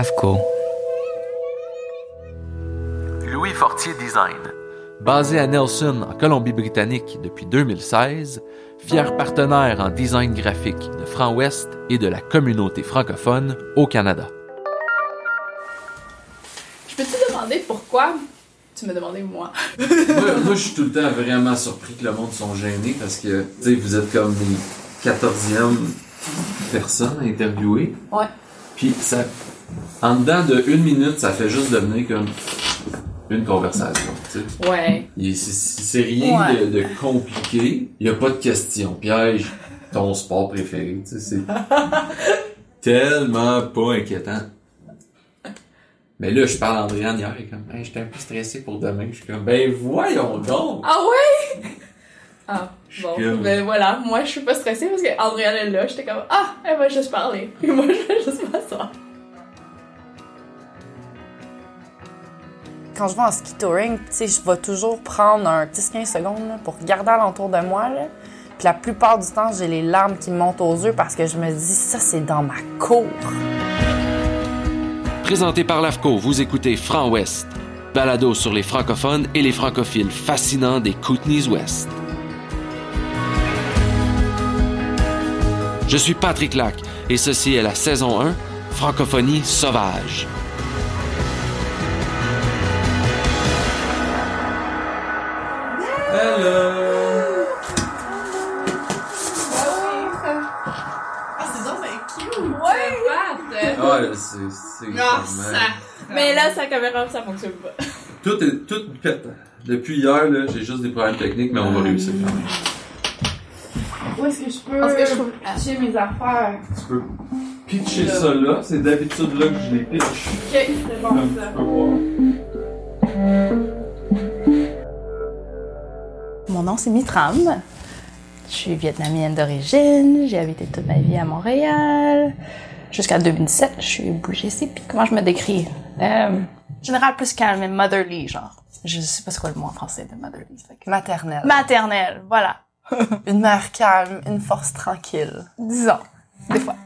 AFCO. Louis Fortier Design. Basé à Nelson, en Colombie-Britannique depuis 2016, fier partenaire en design graphique de Franc Ouest et de la communauté francophone au Canada. Je peux te demander pourquoi tu me demandais moi? moi, moi, je suis tout le temps vraiment surpris que le monde sont gênés parce que, tu sais, vous êtes comme les 14e personnes interviewées. Ouais. Puis ça, en dedans de une minute, ça fait juste devenir comme une conversation. tu sais. Ouais. C'est rien Ouais. de, de compliqué. Il n'y a pas de question. Piège, ton sport préféré. tu sais, C'est tellement pas inquiétant. Mais là, je parle à Andréane hier, est comme, hey, j'étais un peu stressé pour demain. Je suis comme, ben voyons donc! Ah ouais? Ah, bon. comme- Ben voilà, moi je suis pas stressée parce que Andréane est là, j'étais comme Ah, elle va juste parler. Et moi je vais juste m'asseoir. Quand je vais en ski touring, je vais toujours prendre un 10-15 secondes pour regarder alentour de moi. Puis la plupart du temps, j'ai les larmes qui me montent aux yeux parce que je me dis, ça, c'est dans ma cour. Présenté par l'AFCO, vous écoutez Franc Ouest, balado sur les francophones et les francophiles fascinants des Kootenays Ouest. Je suis Patrick Lac et ceci est la saison 1, Francophonie sauvage. Hello! Ah, c'est donc cute! Ouais! Ah, c'est, c'est Ah, ça! Mais là, sa caméra, ça fonctionne pas. Tout est, tout pète. Depuis hier, là, j'ai juste des problèmes techniques, mais on va réussir quand même. Où est-ce que je peux Parce que je trouve. pitcher mes affaires? Tu peux pitcher ça là, c'est d'habitude là que je les pitch. Ok, c'est bon Comme ça. tu peux voir. Mon nom, c'est Mitram. Je suis vietnamienne d'origine. J'ai habité toute ma vie à Montréal. Jusqu'à 2017, je suis bougée ici. Puis comment je me décris? Euh, général plus calme, mais motherly, genre. Je sais pas c'est quoi le mot en français de motherly. que- Maternelle. Maternelle, voilà. Une mère calme, une force tranquille. Disons, des fois.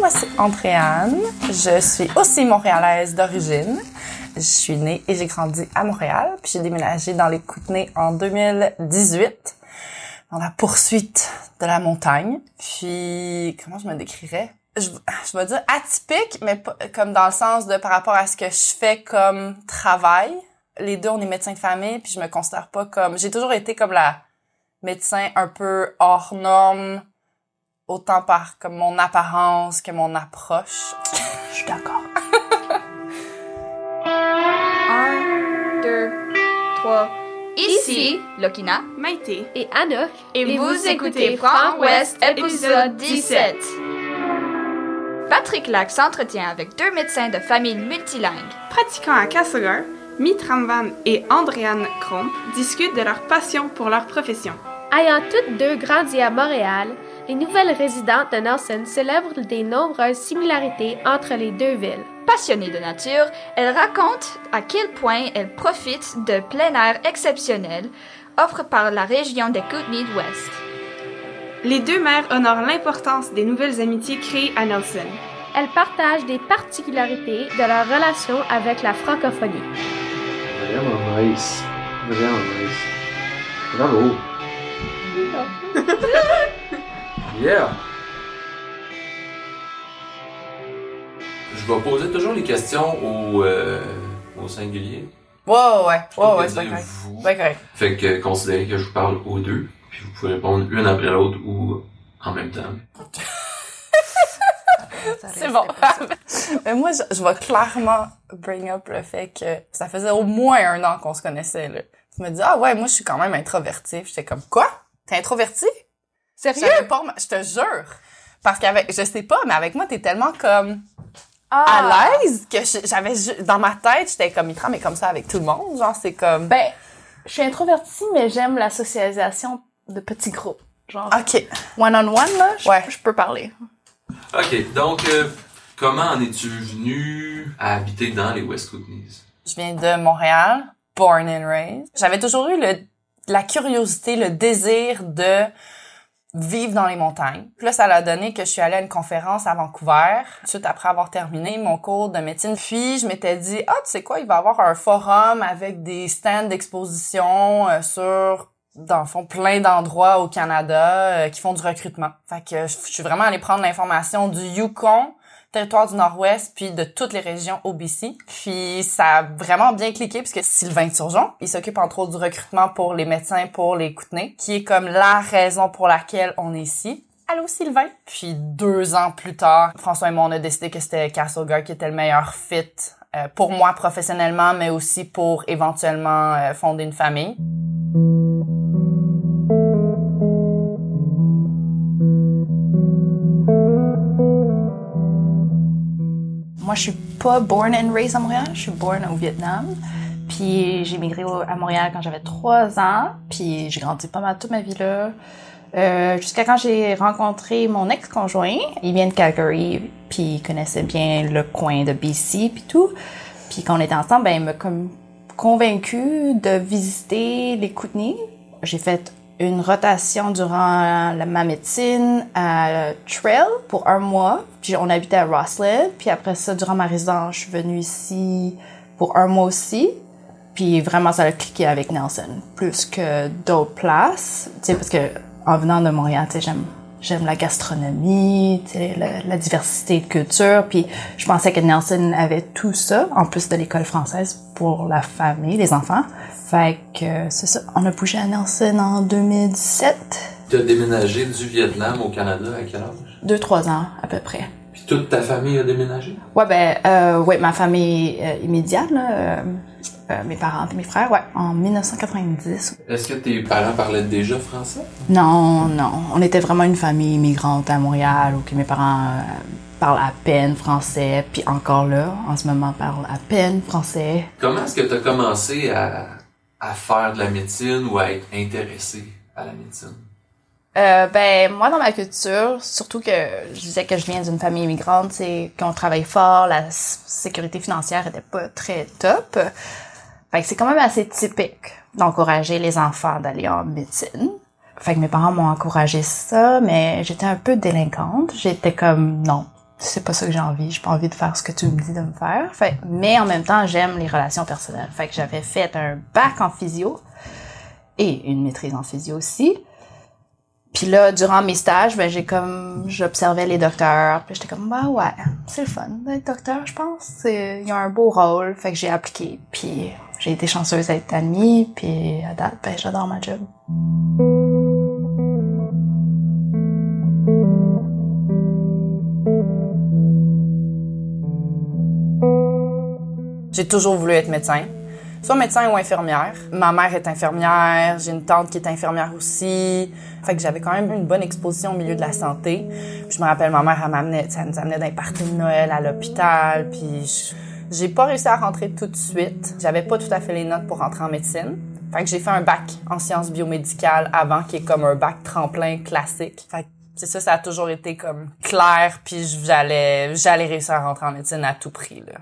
Moi, c'est Andréane. Je suis aussi montréalaise d'origine. Je suis née et j'ai grandi à Montréal. Puis j'ai déménagé dans les Kootenays en 2018, dans la poursuite de la montagne. Puis, comment je me décrirais? Je, je vais dire atypique, mais pas, comme dans le sens de par rapport à ce que je fais comme travail. Les deux, on est médecins de famille, puis je me considère pas comme... J'ai toujours été comme la médecin un peu hors norme, autant par comme mon apparence que mon approche. Je suis d'accord. 3. Ici, Lokina Maïté. et Anok, et, vous écoutez Franc Ouest, épisode 17. Patrick Lac s'entretient avec deux médecins de famille multilingues. Pratiquant à Castlegar, Mitramvan et Andréane Kromp discutent de leur passion pour leur profession. Ayant toutes deux grandi à Montréal, les nouvelles résidentes de Nelson célèbrent des nombreuses similarités entre les deux villes. Passionnée de nature, elle raconte à quel point elle profite de plein air exceptionnel offre par la région des Kootenays Ouest. Les deux mères honorent l'importance des nouvelles amitiés créées à Nelson. Elles partagent des particularités de leur relation avec la francophonie. Vraiment nice. Vraiment nice. Bravo. yeah. Je vais poser toujours les questions au, euh, au singulier? Ouais, ouais, ouais. Ouais, ouais, c'est correct. vous. C'est pas correct. Fait que considérez que je vous parle aux deux, puis vous pouvez répondre une après l'autre ou en même temps. C'est bon. Mais moi, je, je vais clairement bring up le fait que ça faisait au moins un an qu'on se connaissait, là. Tu me dis, ah ouais, moi, je suis quand même introvertie. J'étais comme, quoi? T'es introvertie? Sérieux? Pas je te jure. Parce qu'avec, je sais pas, mais avec moi, t'es tellement comme Ah! à l'aise que j'avais, dans ma tête, j'étais comme, Mitra, mais comme ça avec tout le monde. Genre, c'est comme, Ben, je suis introvertie, mais j'aime la socialisation de petits groupes. Genre, ok. one-on-one, là, je, Ouais. je peux parler. Ok, donc euh, comment en es-tu venu à habiter dans les West Kootenays? Je viens de Montréal, born and raised. J'avais toujours eu le, la curiosité, le désir de vivre dans les montagnes. Puis là, ça l'a donné que je suis allée à une conférence à Vancouver, suite après avoir terminé mon cours de médecine. Puis je m'étais dit, ah, tu sais quoi, il va y avoir un forum avec des stands d'exposition euh, sur dans le fond, plein d'endroits au Canada euh, qui font du recrutement. Fait que je suis vraiment allée prendre l'information du Yukon, territoire du Nord-Ouest, puis de toutes les régions OBC. Puis ça a vraiment bien cliqué puisque Sylvain Turgeon, il s'occupe entre autres du recrutement pour les médecins pour les Kootenays, qui est comme la raison pour laquelle on est ici. Allô Sylvain? Puis deux ans plus tard, François et moi, on a décidé que c'était Castlegar qui était le meilleur fit euh, pour moi professionnellement, mais aussi pour éventuellement euh, fonder une famille. Moi, je suis pas born and raised à Montréal. Je suis born au Vietnam. Puis j'ai migré à Montréal quand j'avais trois ans. Puis j'ai grandi pas mal toute ma vie là. Euh, Jusqu'à quand j'ai rencontré mon ex-conjoint. Il vient de Calgary. Puis il connaissait bien le coin de BC puis tout. Puis quand on était ensemble, ben il m'a comme convaincu de visiter les Kootenays. J'ai fait une rotation durant la, ma médecine à Trail pour un mois. Puis on habitait à Rossland. Puis après ça, durant ma résidence, je suis venue ici pour un mois aussi. Puis vraiment, ça a cliqué avec Nelson plus que d'autres places. Tu sais, parce que en venant de Montréal, tu sais, j'aime j'aime la gastronomie, la, la diversité de culture. Puis je pensais que Nelson avait tout ça, en plus de l'école française pour la famille, les enfants. Fait que c'est ça. On a bougé à Nelson en 2017. Tu as déménagé du Vietnam au Canada à quel âge? Deux, trois ans à peu près. Puis toute ta famille a déménagé? Ouais, ben, euh, ouais, ma famille euh, immédiate, là, euh, euh, mes parents et mes frères, ouais, en 1990. Est-ce que tes parents parlaient déjà français? Non, non, on était vraiment une famille immigrante à Montréal où que mes parents euh, parlent à peine français, puis encore là, en ce moment, parlent à peine français. Comment est-ce que tu as commencé à, à faire de la médecine ou à être intéressé à la médecine? Euh, ben moi dans ma culture, surtout que je disais que je viens d'une famille immigrante, c'est qu'on travaille fort, la sécurité financière était pas très top. Fait que c'est quand même assez typique d'encourager les enfants d'aller en médecine. Fait que mes parents m'ont encouragé ça, mais j'étais un peu délinquante. J'étais comme non, c'est pas ça que j'ai envie. J'ai pas envie de faire ce que tu me dis de me faire. Fait mais en même temps, j'aime les relations personnelles. Fait que j'avais fait un bac en physio et une maîtrise en physio aussi. Puis là, durant mes stages, ben, j'ai comme, j'observais les docteurs. Puis j'étais comme, bah ouais, c'est le fun d'être docteur, je pense. Il y a un beau rôle. Fait que j'ai appliqué. Puis j'ai été chanceuse d'être admise. Puis à date, ben, j'adore ma job. J'ai toujours voulu être médecin. Soit médecin ou infirmière. Ma mère est infirmière, j'ai une tante qui est infirmière aussi. Fait que j'avais quand même une bonne exposition au milieu de la santé. Je me rappelle, ma mère, elle m'amenait, elle nous amenait d'un party de Noël à l'hôpital. Puis j'ai pas réussi à rentrer tout de suite. J'avais pas tout à fait les notes pour rentrer en médecine. Fait que j'ai fait un bac en sciences biomédicales avant, qui est comme un bac tremplin classique. Fait que c'est ça, ça a toujours été comme clair, puis j'allais, j'allais réussir à rentrer en médecine à tout prix, là.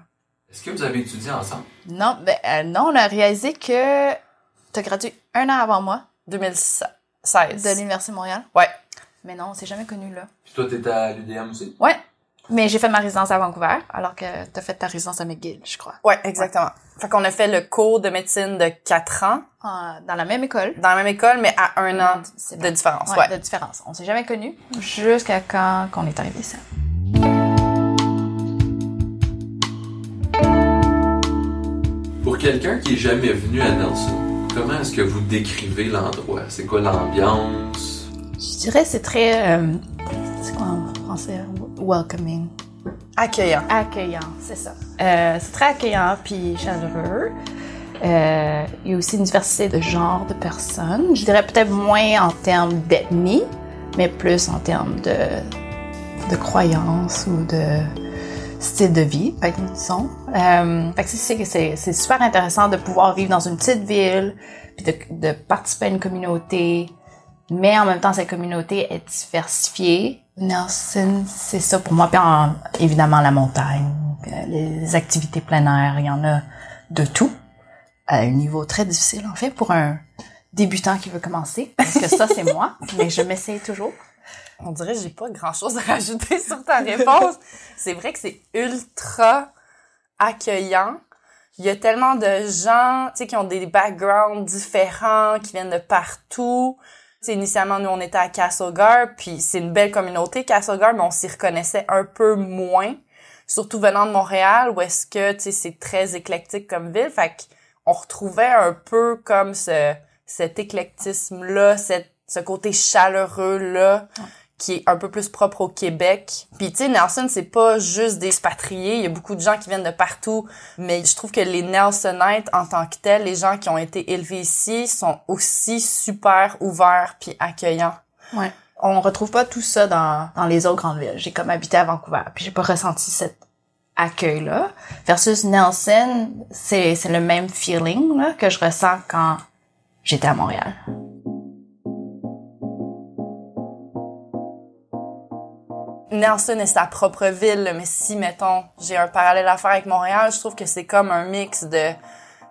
Est-ce que vous avez étudié ensemble? Non, ben, euh, non, on a réalisé que t'as gradué un an avant moi 2016. de l'Université de Montréal? Ouais. Mais non, on s'est jamais connus là. Puis toi, t'étais à l'UDM aussi? Ouais. Mais j'ai fait ma résidence à Vancouver, alors que t'as fait ta résidence à McGill, je crois. Ouais, exactement. Fait qu'on a fait le cours de médecine de 4 ans Ah, dans la même école. dans la même école, mais à un an C'est de différence. Ouais, Ouais. de différence. On s'est jamais connus jusqu'à quand qu'on est arrivé ici. Quelqu'un qui est jamais venu à Nelson, comment est-ce que vous décrivez l'endroit? C'est quoi l'ambiance? Je dirais c'est très euh, c'est quoi en français? Welcoming, Accueillant. accueillant, c'est ça. Euh, c'est très accueillant puis chaleureux. Euh, il y a aussi une diversité de genres de personnes. Je dirais peut-être moins en termes d'ethnie, mais plus en termes de de croyances ou de style de vie, disons. Euh, fait que c'est- super intéressant de pouvoir vivre dans une petite ville, puis de, de participer à une communauté, mais en même temps cette communauté est diversifiée. Nelson, c'est ça pour moi. Puis en- évidemment la montagne, euh, les activités plein air, il y en a de tout à un niveau très difficile en fait pour un débutant qui veut commencer, parce que ça, c'est moi, mais je m'essaye toujours. On dirait que j'ai pas grand chose à rajouter sur ta réponse. c'est vrai que c'est ultra accueillant. Il y a tellement de gens, tu sais, qui ont des backgrounds différents, qui viennent de partout. Tu initialement, nous, on était à Castlegar, puis c'est une belle communauté, Castlegar, mais on s'y reconnaissait un peu moins. Surtout venant de Montréal, où est-ce que, tu sais, c'est très éclectique comme ville. Fait qu'on retrouvait un peu comme ce, cet éclectisme-là, cette, ce côté chaleureux-là, qui est un peu plus propre au Québec. Puis tu sais, Nelson, c'est pas juste des expatriés, il y a beaucoup de gens qui viennent de partout, mais je trouve que les Nelsonites en tant que tels, les gens qui ont été élevés ici, sont aussi super ouverts puis accueillants. Ouais. On retrouve pas tout ça dans, dans les autres grandes villes. J'ai comme habité à Vancouver, puis j'ai pas ressenti cet accueil-là. Versus Nelson, c'est, le même feeling là, que je ressens quand j'étais à Montréal. Nelson est sa propre ville, mais si, mettons, j'ai un parallèle à faire avec Montréal, je trouve que c'est comme un mix de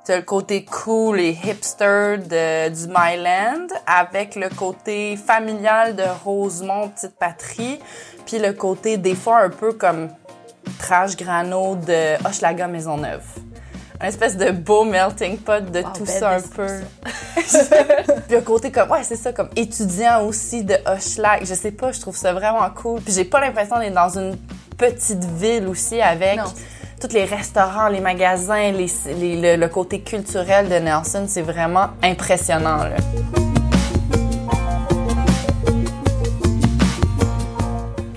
t'as le côté cool et hipster de, du Myland avec le côté familial de Rosemont, petite patrie, puis le côté des fois un peu comme trash grano de Hochelaga Maisonneuve. Un espèce de beau melting pot de Wow, tout ça un peu. Puis un côté comme, ouais, c'est ça, comme étudiant aussi de Hochelag. Je sais pas, je trouve ça vraiment cool. Puis j'ai pas l'impression d'être dans une petite ville aussi avec Non. tous les restaurants, les magasins, les, les- le, le côté culturel de Nelson. C'est vraiment impressionnant, là.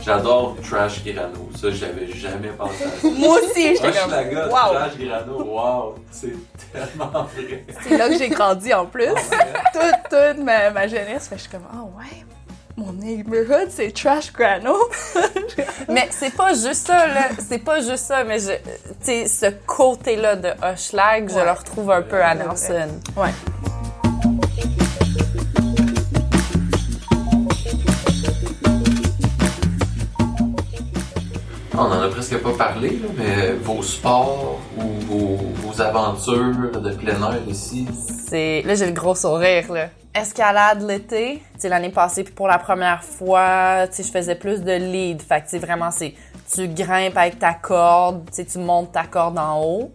J'adore Trash Grano. Ça, j'avais jamais pensé à ça. Moi aussi, j'étais comme, Hochelaga, wow. Trash Grano, wow, c'est tellement vrai. C'est là que j'ai grandi en plus. toute, toute ma, ma jeunesse, fait que je suis comme, ah ouais, mon neighborhood, c'est Trash Grano. Mais c'est pas juste ça, là. C'est pas juste ça, mais je, tu sais, ce côté-là de Hochelag, je le retrouve un peu à. Nelson. Ouais. On en a presque pas parlé, là, mais vos sports ou vos, aventures de plein air ici, C'est là j'ai le gros sourire. Escalade l'été, sais l'année passée puis pour la première fois, je faisais plus de lead, fait que vraiment c'est tu grimpes avec ta corde, tu montes ta corde en haut.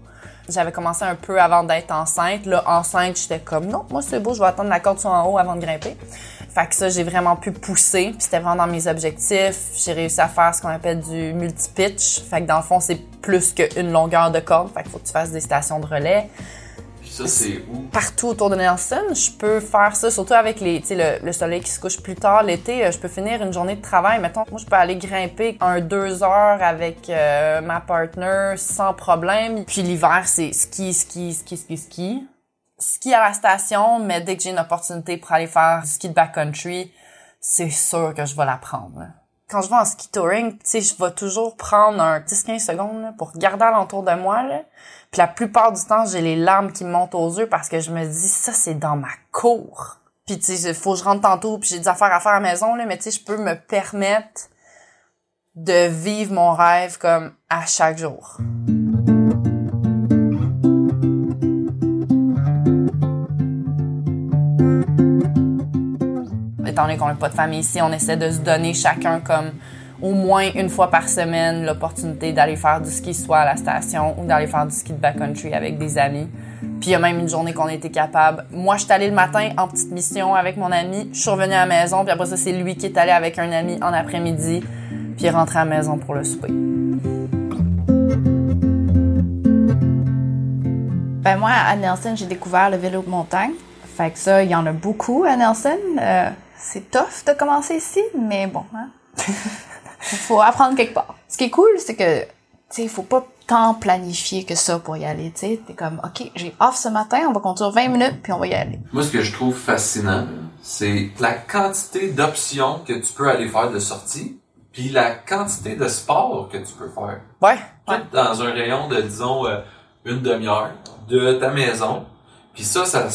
J'avais commencé un peu avant d'être enceinte, là enceinte, j'étais comme non, moi c'est beau, je vais attendre la corde soit en haut avant de grimper. Fait que ça j'ai vraiment pu pousser, puis c'était vraiment dans mes objectifs. J'ai réussi à faire ce qu'on appelle du multi-pitch, fait que dans le fond c'est plus qu'une longueur de corde, fait qu'il faut que tu fasses des stations de relais ça, c'est où? partout autour de Nelson. Je peux faire ça, surtout avec les, tu sais, le, le soleil qui se couche plus tard l'été. euh, Je peux finir une journée de travail. Mettons, moi, je peux aller grimper un deux heures avec euh, ma partner sans problème. Puis l'hiver, c'est ski, ski, ski, ski, ski. Ski à la station, mais dès que j'ai une opportunité pour aller faire du ski de backcountry, c'est sûr que je vais la prendre. Quand je vais en ski touring, tu sais, je vais toujours prendre un 10-15 secondes là, pour regarder alentour de moi. Là. Puis la plupart du temps, j'ai les larmes qui me montent aux yeux parce que je me dis, ça, c'est dans ma cour. Puis, tu sais, faut que je rentre tantôt, puis j'ai des affaires à faire à la maison, là, mais tu sais, je peux me permettre de vivre mon rêve comme à chaque jour. Étant donné qu'on n'a pas de famille ici, on essaie de se donner chacun comme au moins une fois par semaine l'opportunité d'aller faire du ski soit à la station ou d'aller faire du ski de backcountry avec des amis. Puis il y a même une journée qu'on a été capable. Moi, je suis allée le matin en petite mission avec mon ami. Je suis revenue à la maison. Puis après ça, c'est lui qui est allé avec un ami en après-midi. Puis il est rentré à la maison pour le souper. Ben moi, à Nelson, j'ai découvert le vélo de montagne. Fait que ça, il y en a beaucoup à Nelson. Euh, c'est tough de commencer ici, mais bon, hein. faut apprendre quelque part. Ce qui est cool, c'est que, tu sais, il faut pas tant planifier que ça pour y aller, tu sais. T'es comme, OK, j'ai off ce matin, on va conduire 20 minutes, puis on va y aller. Moi, ce que je trouve fascinant, c'est la quantité d'options que tu peux aller faire de sortie, puis la quantité de sports que tu peux faire. Ouais. Tout dans un rayon de, disons, euh, une demi-heure de ta maison. Puis ça, ça,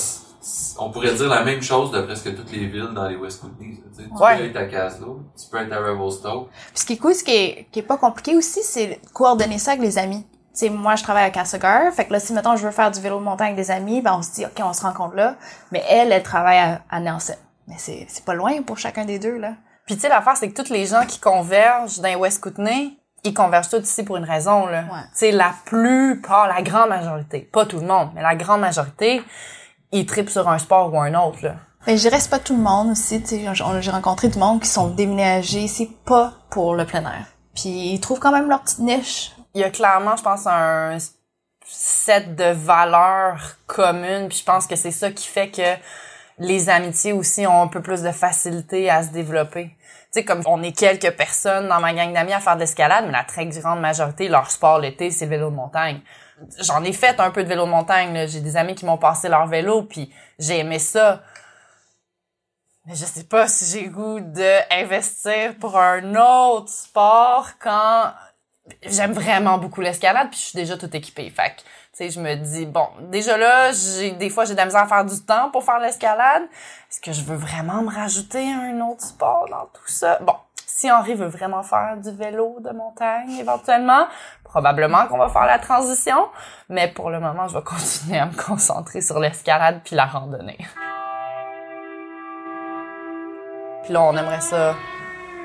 on pourrait dire la même chose de presque toutes les villes dans les West Kootenays. Tu, sais. tu Ouais. peux être à Caslo, tu peux être à Revelstoke. Puis ce qui est cool, ce qui est, qui est pas compliqué aussi, c'est coordonner ça avec les amis. Tu sais, moi, je travaille à Castlegar. Fait que là, si, mettons, je veux faire du vélo de montagne avec des amis, ben, on se dit, OK, on se rencontre là. Mais elle, elle travaille à, à Nelson. Mais c'est, c'est pas loin pour chacun des deux, là. Puis tu sais, l'affaire, c'est que tous les gens qui convergent dans West Kootenay, ils convergent tous ici pour une raison, là. Ouais. Tu sais, la plupart, la grande majorité, pas tout le monde, mais la grande majorité, ils tripent sur un sport ou un autre, là. Mais je dirais, c'est pas tout le monde aussi, j'ai rencontré du monde qui sont déménagés ici pas pour le plein air. Puis ils trouvent quand même leur petite niche. Il y a clairement, je pense, un set de valeurs communes, puis je pense que c'est ça qui fait que les amitiés aussi ont un peu plus de facilité à se développer. Tu sais, comme on est quelques personnes dans ma gang d'amis à faire de l'escalade, mais la très grande majorité, leur sport l'été, c'est le vélo de montagne. J'en ai fait un peu de vélo de montagne. J'ai des amis qui m'ont passé leur vélo, puis j'ai aimé ça. Mais je sais pas si j'ai goût d'investir pour un autre sport quand j'aime vraiment beaucoup l'escalade, puis je suis déjà tout équipée. Fait je me dis, bon, déjà là, des fois, j'ai de la misère à faire du temps pour faire l'escalade. Est-ce que je veux vraiment me rajouter un autre sport dans tout ça? Bon, si Henri veut vraiment faire du vélo de montagne, éventuellement, probablement qu'on va faire la transition. Mais pour le moment, je vais continuer à me concentrer sur l'escalade puis la randonnée. Puis là, on aimerait ça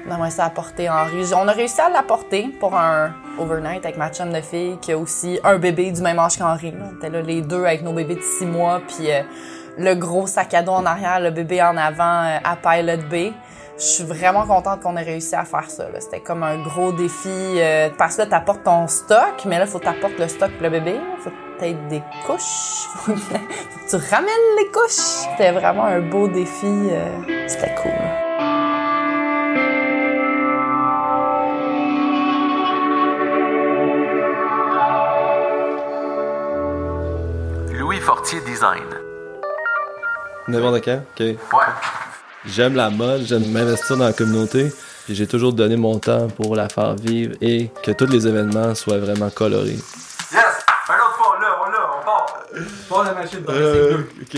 on aimerait ça apporter Henri. On a réussi à l'apporter pour un overnight avec ma chum de fille qui a aussi un bébé du même âge qu'Henri. On était là les deux avec nos bébés de six mois, puis euh, le gros sac à dos en arrière, le bébé en avant euh, à Pilot Bay. Je suis vraiment contente qu'on ait réussi à faire ça. C'était comme un gros défi euh, parce que là, t'apportes ton stock, mais là, faut t'apporter le stock pour le bébé. Faut peut-être des couches. Faut que tu ramènes les couches. C'était vraiment un beau défi. euh, C'était cool. Design. N'importe quand? OK. Ouais. J'aime la mode, j'aime m'investir dans la communauté. Puis j'ai toujours donné mon temps pour la faire vivre et que tous les événements soient vraiment colorés. Yes! Un autre fois, là, on l'a, on part. Pas la machine, Euh, ok.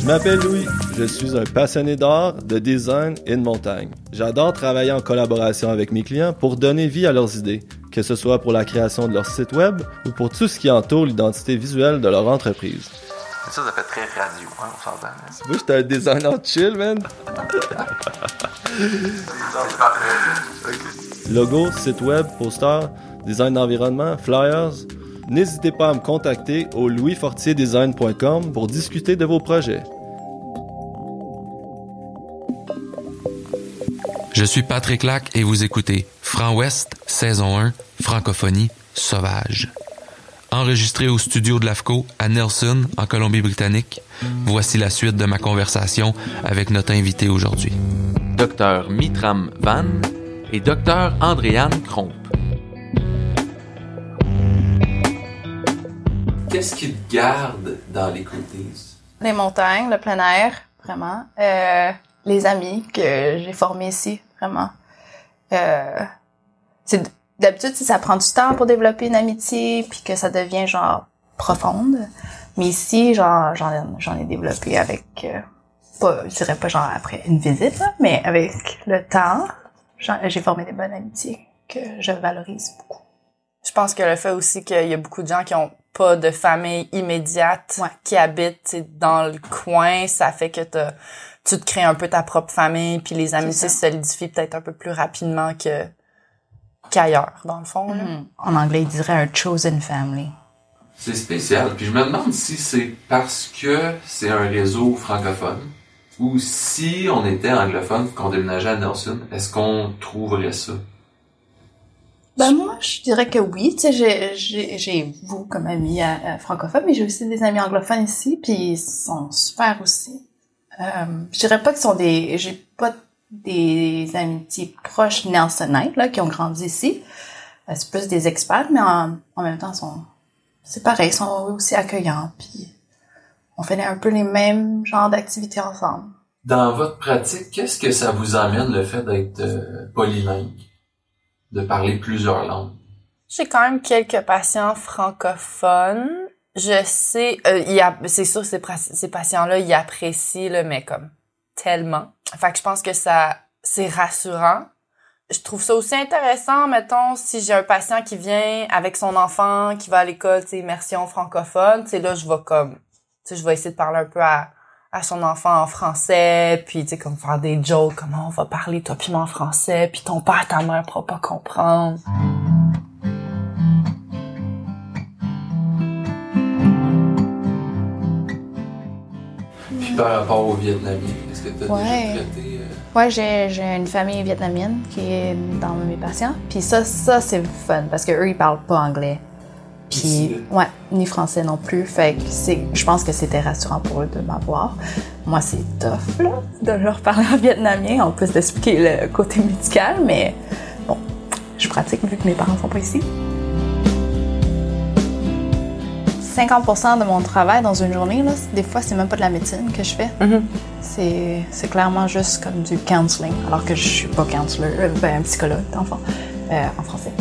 Je m'appelle Louis, je suis un passionné d'art, de design et de montagne. J'adore travailler en collaboration avec mes clients pour donner vie à leurs idées, que ce soit pour la création de leur site web ou pour tout ce qui entoure l'identité visuelle de leur entreprise. Ça, ça fait très radio, hein, on s'entend. hein. Vois, j'étais un designer chill, man. Logo, site web, poster, design d'environnement, flyers. N'hésitez pas à me contacter au louisfortierdesign.com pour discuter de vos projets. Je suis Patrick Lac et vous écoutez Franc Ouest, saison 1, francophonie sauvage. Enregistré au studio de l'AFCO à Nelson, en Colombie-Britannique, voici la suite de ma conversation avec notre invité aujourd'hui. Docteur Mitram Van et Docteur Andréane Kromp. Qu'est-ce qui te garde dans les Kootenays? Les montagnes, le plein air, vraiment. Euh, les amis que j'ai formés ici, vraiment. Euh, d'habitude si ça prend du temps pour développer une amitié puis que ça devient genre profonde. Mais ici, genre j'en ai, j'en ai développé avec euh, pas je dirais pas genre après une visite, là, mais avec le temps, j'ai formé des bonnes amitiés que je valorise beaucoup. Je pense que le fait aussi qu'il y a beaucoup de gens qui ont pas de famille immédiate, Ouais. qui habitent dans le coin, ça fait que t'as- tu te crées un peu ta propre famille, puis les amitiés se solidifient peut-être un peu plus rapidement que qu'ailleurs, dans le fond. là. En anglais, ils diraient un chosen family. C'est spécial. Puis je me demande si c'est parce que c'est un réseau francophone ou si on était anglophone qu'on déménageait à Nelson, est-ce qu'on trouverait ça? Ben moi, je dirais que oui. Tu sais, j'ai- j'ai j'ai vous comme amis euh, euh, francophones, mais j'ai aussi des amis anglophones ici, puis ils sont super aussi. Euh, je dirais pas qu'ils sont des... J'ai pas des amitiés proches Nelsonite, là, qui ont grandi ici. Euh, c'est plus des experts, mais en, en même temps, sont... C'est pareil, ils sont aussi accueillants, puis on fait un peu les mêmes genres d'activités ensemble. Dans votre pratique, qu'est-ce que ça vous amène le fait d'être euh, polylingue? De parler plusieurs langues? J'ai quand même quelques patients francophones. Je sais, euh, il y a- c'est sûr, ces, ces patients-là, ils apprécient, là, mais comme tellement. Fait que je pense que ça, c'est rassurant. je trouve ça aussi intéressant, mettons, si j'ai un patient qui vient avec son enfant, qui va à l'école, tu immersion francophone, tu sais, là, je vais comme, tu sais, je vais essayer de parler un peu à, à son enfant en français, puis, tu sais, comme faire des jokes, comment on va parler, toi puis moi en français, puis ton père, ta mère pourra pas comprendre. Puis par rapport aux Vietnamiens, est-ce que tu as Ouais. déjà traité... euh, Ouais, j'ai, j'ai une famille vietnamienne qui est dans mes patients. Puis ça, ça c'est fun parce que eux ils parlent pas anglais. Puis ouais, ni français non plus. Fait que c'est, je pense que c'était rassurant pour eux de m'avoir. Moi, c'est tough là de leur parler en vietnamien en plus d'expliquer le côté médical, mais bon, je pratique vu que mes parents sont pas ici. 50% de mon travail dans une journée, là, des fois, c'est même pas de la médecine que je fais. C'est, c'est clairement juste comme du counseling, alors que je suis pas counselor, euh, ben, psychologue d'enfant, euh, en français.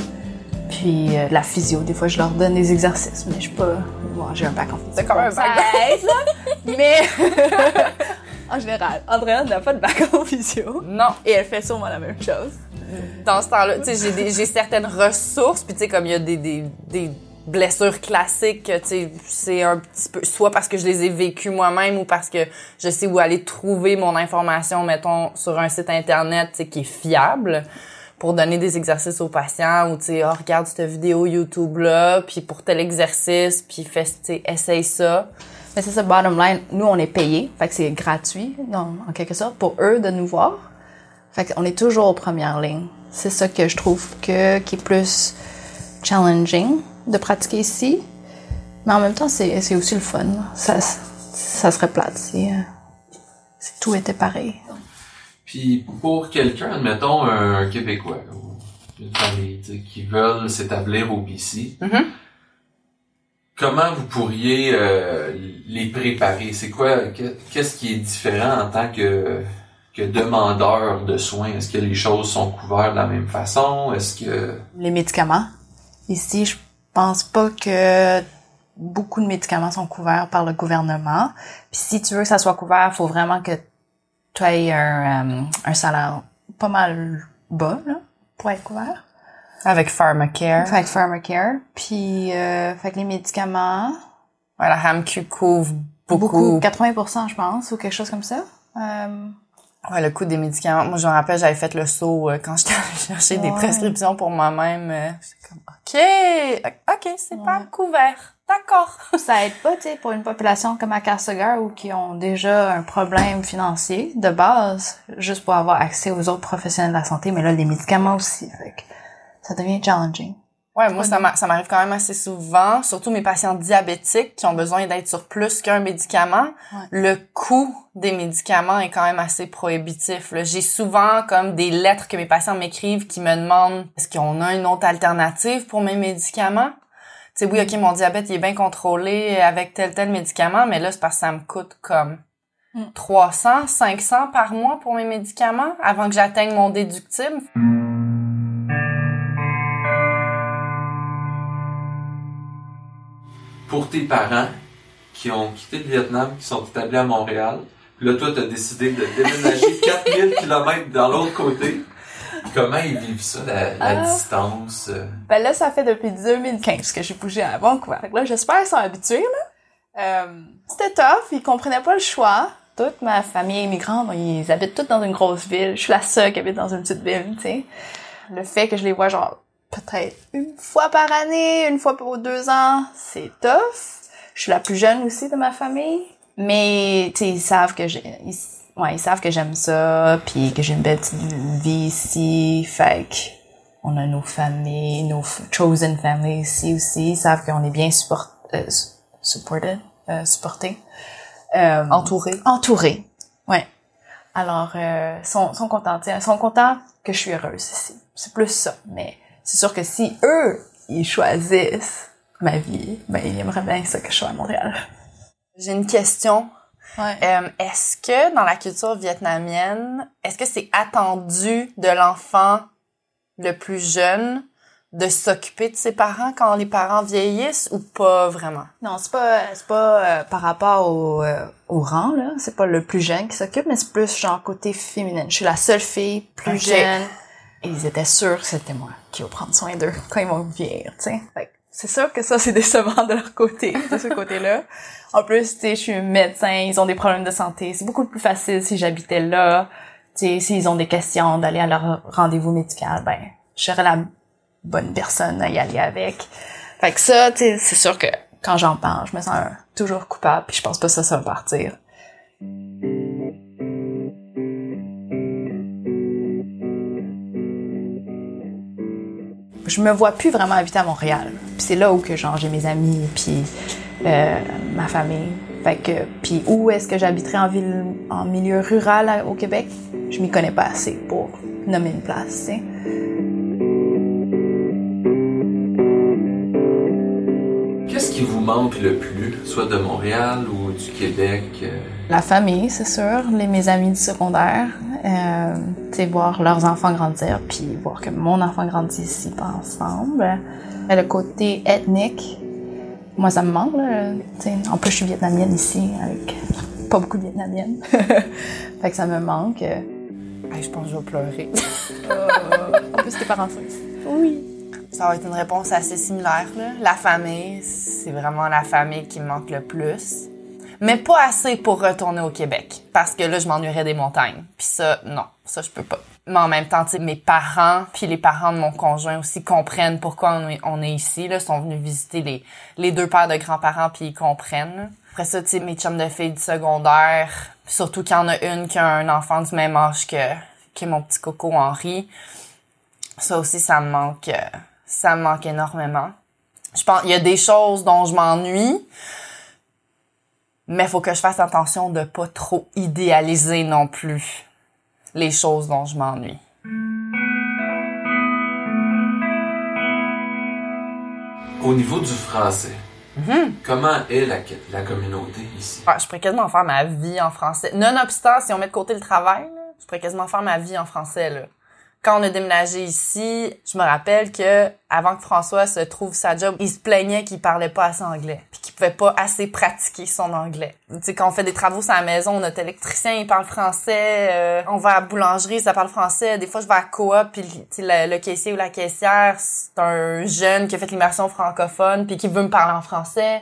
Puis euh, la physio, des fois, je leur donne des exercices, mais je suis pas. Bon, j'ai un bac en physio. C'est quand même un bac. Mais en général, Andréane n'a pas de bac en physio. Non. Et elle fait sûrement la même chose. dans ce temps-là, tu sais, j'ai certaines ressources, puis tu sais, comme il y a des, des, des blessures classiques, c'est un petit peu, soit parce que je les ai vécues moi-même ou parce que je sais où aller trouver mon information, mettons, sur un site internet, qui est fiable pour donner des exercices aux patients ou tu sais, oh, regarde cette vidéo YouTube là, puis pour tel exercice, puis fais, essaye ça. Mais c'est ça, bottom line, nous, on est payés, fait que c'est gratuit, en quelque sorte, pour eux de nous voir. Fait qu'on est toujours aux premières lignes. C'est ça que je trouve que, qui est plus challenging de pratiquer ici. Mais en même temps, c'est, c'est aussi le fun. Ça, ça serait plate si, euh, si tout était pareil. Puis pour quelqu'un, admettons un Québécois ou une famille qui veulent s'établir au BC, Mhm. comment vous pourriez euh, les préparer? C'est quoi, que- qu'est-ce qui est différent en tant que, que demandeur de soins? Est-ce que les choses sont couvertes de la même façon? Est-ce que... Les médicaments. Ici, je pense pas que beaucoup de médicaments sont couverts par le gouvernement. Puis si tu veux que ça soit couvert, il faut vraiment que tu aies un, euh, un salaire pas mal bas là, pour être couvert. Avec Pharmacare. Que Pharmacare. Puis euh, fait que les médicaments, Ouais, la RAMQ couvre beaucoup, beaucoup. 80% je pense, ou quelque chose comme ça. Euh, Ouais, le coût des médicaments. Moi, je me rappelle, j'avais fait le saut euh, quand j'étais allée chercher des prescriptions pour moi-même. euh, J'étais comme, OK, OK, c'est pas couvert. D'accord. ça aide pas, tu sais, pour une population comme à Castlegar ou qui ont déjà un problème financier de base, juste pour avoir accès aux autres professionnels de la santé, mais là, les médicaments aussi, fait que ça devient challenging. Ouais, moi, ça m'a- ça m'arrive quand même assez souvent, surtout mes patients diabétiques qui ont besoin d'être sur plus qu'un médicament. Ouais. Le coût des médicaments est quand même assez prohibitif. J'ai souvent comme des lettres que mes patients m'écrivent qui me demandent est-ce qu'on a une autre alternative pour mes médicaments? Tu sais, oui, OK, mon diabète, il est bien contrôlé avec tel, tel médicament, mais là, c'est parce que ça me coûte comme Mm. 300, 500 par mois pour mes médicaments avant que j'atteigne mon déductible. Pour tes parents qui ont quitté le Vietnam, qui sont établis à Montréal, puis là, toi, t'as décidé de déménager 4000 km dans l'autre côté. Comment ils vivent ça, la, la Ah. distance? euh? Ben là, ça fait depuis 2015 que j'ai bougé à Vancouver. Fait que Là, j'espère qu'ils sont habitués, là. Euh, c'était tough, ils comprenaient pas le choix. Toute ma famille immigrante, ils habitent tous dans une grosse ville. Je suis la seule qui habite dans une petite ville, tu sais. Le fait que je les vois genre peut-être une fois par année, une fois pour deux ans, c'est tough. Je suis la plus jeune aussi de ma famille. Mais, tu sais, ils savent que j'ai... Ils, ouais, ils savent que j'aime ça, puis que j'ai une belle petite vie ici. Fait que on a nos familles, nos chosen families ici aussi. Ils savent qu'on est bien support, euh, su- supported, euh, supporté. Euh, Entouré. entouré. Ouais. Alors, euh, sont, sont contents. Ils sont contents que je suis heureuse ici. C'est plus ça. Mais c'est sûr que si eux, ils choisissent ma vie, ben, ils aimeraient bien ça que je sois à Montréal. J'ai une question. Ouais. Euh, est-ce que dans la culture vietnamienne, est-ce que c'est attendu de l'enfant le plus jeune de s'occuper de ses parents quand les parents vieillissent ou pas vraiment? Non, c'est pas c'est pas euh, par rapport au, euh, au rang là, c'est pas le plus jeune qui s'occupe, mais c'est plus genre côté féminin. Je suis la seule fille plus jeune Et ils étaient sûrs que c'était moi qui vais prendre soin d'eux quand ils vont vieillir, tu sais. Fait que c'est sûr que ça, c'est décevant de leur côté, de ce côté-là. En plus, tu sais, je suis médecin, ils ont des problèmes de santé. C'est beaucoup plus facile si j'habitais là. Tu sais, s'ils ont des questions d'aller à leur rendez-vous médical, ben, je serais la bonne personne à y aller avec. Fait que ça, tu sais, c'est sûr que quand j'en parle, je me sens toujours coupable, puis je pense pas que ça, ça va partir. Je me vois plus vraiment habiter à Montréal. Puis c'est là où que genre j'ai mes amis, puis euh, ma famille. Fait que, puis où est-ce que j'habiterais en ville, en milieu rural à- au Québec? Je m'y connais pas assez pour nommer une place. Qu'est-ce qui vous manque le plus, soit de Montréal ou du Québec? euh? La famille, c'est sûr, les, mes amis du secondaire, euh, voir leurs enfants grandir, puis voir que mon enfant grandit ici, pas ensemble. Mais le côté ethnique, moi, ça me manque, là. En plus, je suis vietnamienne ici, avec pas beaucoup de vietnamiennes. fait que ça me manque. Hey, je pense que je vais pleurer. en plus, tes parents. Oui. Ça va être une réponse assez similaire. Là. La famille, c'est vraiment la famille qui me manque le plus. Mais pas assez pour retourner au Québec. Parce que là, je m'ennuierais des montagnes. Puis ça, non, ça, je peux pas. Mais en même temps, mes parents, puis les parents de mon conjoint aussi comprennent pourquoi on est, on est ici. Là, sont venus visiter les, les deux pères de grands-parents, puis ils comprennent. Après ça, tu sais, mes chums de filles du secondaire, surtout qu'il y en a une qui a un enfant du même âge que, que mon petit coco Henri. Ça aussi, ça me manque, euh, ça me manque énormément. Je pense, il y a des choses dont je m'ennuie, mais faut que je fasse attention de pas trop idéaliser non plus les choses dont je m'ennuie. Au niveau du français, comment est la, la communauté ici? Ouais, je pourrais quasiment faire ma vie en français. Nonobstant, si on met de côté le travail, je pourrais quasiment faire ma vie en français, là. Quand on a déménagé ici, je me rappelle que avant que François se trouve sa job, il se plaignait qu'il parlait pas assez anglais, puis qu'il pouvait pas assez pratiquer son anglais. Tu sais, quand on fait des travaux sur la maison, notre électricien, il parle français, euh, on va à la boulangerie, ça parle français. Des fois, je vais à coop, puis le, le caissier ou la caissière, c'est un jeune qui a fait l'immersion francophone, puis qui veut me parler en français.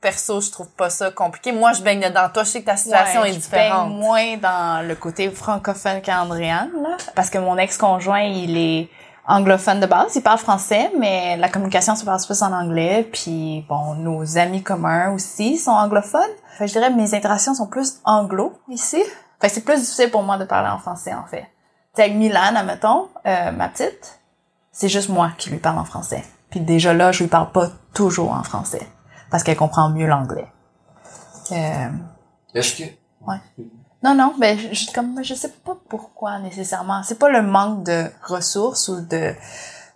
Perso, je trouve pas ça compliqué. Moi, je baigne dedans. Toi, je sais que ta situation Ouais, est je différente. baigne moins dans le côté francophone qu'Andréane, là. Parce que mon ex-conjoint, il est anglophone de base. Il parle français, mais la communication se passe plus en anglais. Puis, bon, nos amis communs aussi sont anglophones. Fait que je dirais que mes interactions sont plus anglo ici. Fait que c'est plus difficile pour moi de parler en français, en fait. T'sais, avec Milan, admettons, euh, ma petite, c'est juste moi qui lui parle en français. Puis déjà là, je lui parle pas toujours en français. Parce qu'elle comprend mieux l'anglais. Euh, Est-ce que... Ouais. Non, non, ben, je, comme, je sais pas pourquoi nécessairement. C'est pas le manque de ressources ou de,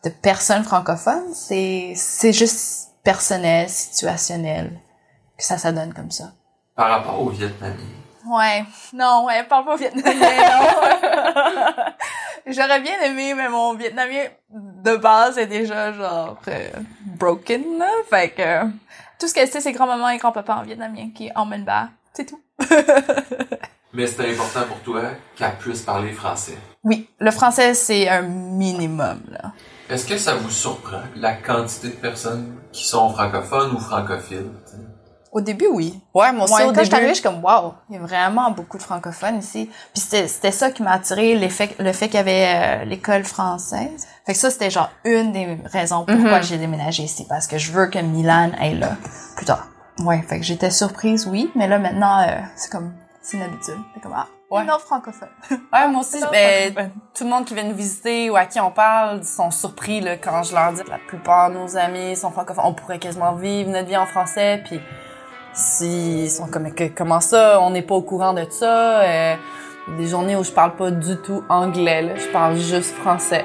de personnes francophones, c'est, c'est juste personnel, situationnel, que ça, ça donne comme ça. Par rapport aux Vietnamiens. Ouais. Non, ouais, parle pas vietnamien, non. J'aurais bien aimé, mais mon vietnamien de base est déjà, genre, euh, broken, là. Fait que, tout ce qu'elle sait, c'est grand-maman et grand-papa en vietnamien qui emmènent bas. C'est tout. Mais c'est important pour toi qu'elle puisse parler français. Oui, le français, c'est un minimum, là. Est-ce que ça vous surprend, la quantité de personnes qui sont francophones ou francophiles? t'sais? Au début, oui. Ouais, moi aussi, Ouais, au quand je suis début. arrivée, je suis comme, wow, il y a vraiment beaucoup de francophones ici. Puis c'était, c'était ça qui m'a attiré, l'effet, le fait qu'il y avait euh, l'école française. Fait que ça, c'était genre une des raisons pourquoi Mhm. j'ai déménagé ici, parce que je veux que Milan aille là plus tard. Ouais, fait que j'étais surprise, oui, mais là maintenant, euh, c'est comme, c'est une habitude. C'est comme, ah, Ouais. autre francophone. Ouais, moi aussi, ben, tout le monde qui vient nous visiter ou à qui on parle sont surpris là, quand je leur dis que la plupart de nos amis sont francophones. On pourrait quasiment vivre notre vie en français, puis s'ils sont comme que- comment ça, on n'est pas au courant de ça. euh, des journées où je parle pas du tout anglais, là, je parle juste français.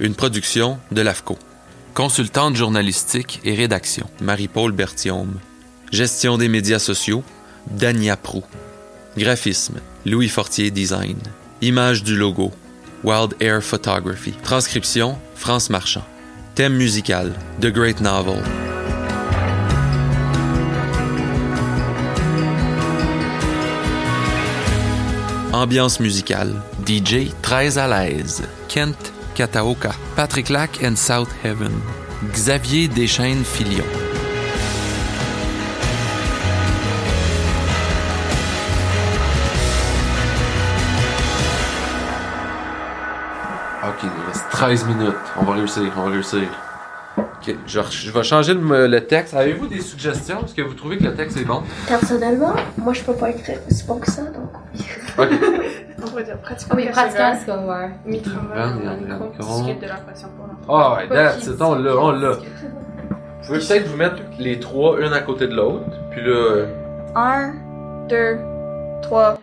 une production de l'AFCO. Consultante journalistique et rédaction, Marie-Paul Berthiaume. Gestion des médias sociaux, Dania Prou. Graphisme, Louis Fortier Design. Image du logo, Wild Air Photography. Transcription, France Marchand. Thème musical, The Great Novel. Ambiance musicale, DJ très à l'aise, Kent Kataoka, Patrick Lack and South Heaven, Xavier Deschaines Filion. Ok, il reste 13 minutes. On va réussir, on va réussir. Ok, je, je vais changer le, le texte. Avez-vous des suggestions? Est-ce que vous trouvez que le texte est bon? Personnellement, moi, je peux pas écrire aussi bon que ça, donc. Ok. On pourrait dire pratiquement Oui, groupe regarde. discute de leur passion pour l'enfant. Ah, that's it, on l'a, on l'a. Vous pouvez peut-être vous mettre les trois, une à côté de l'autre. Puis là, euh, Un, deux, trois.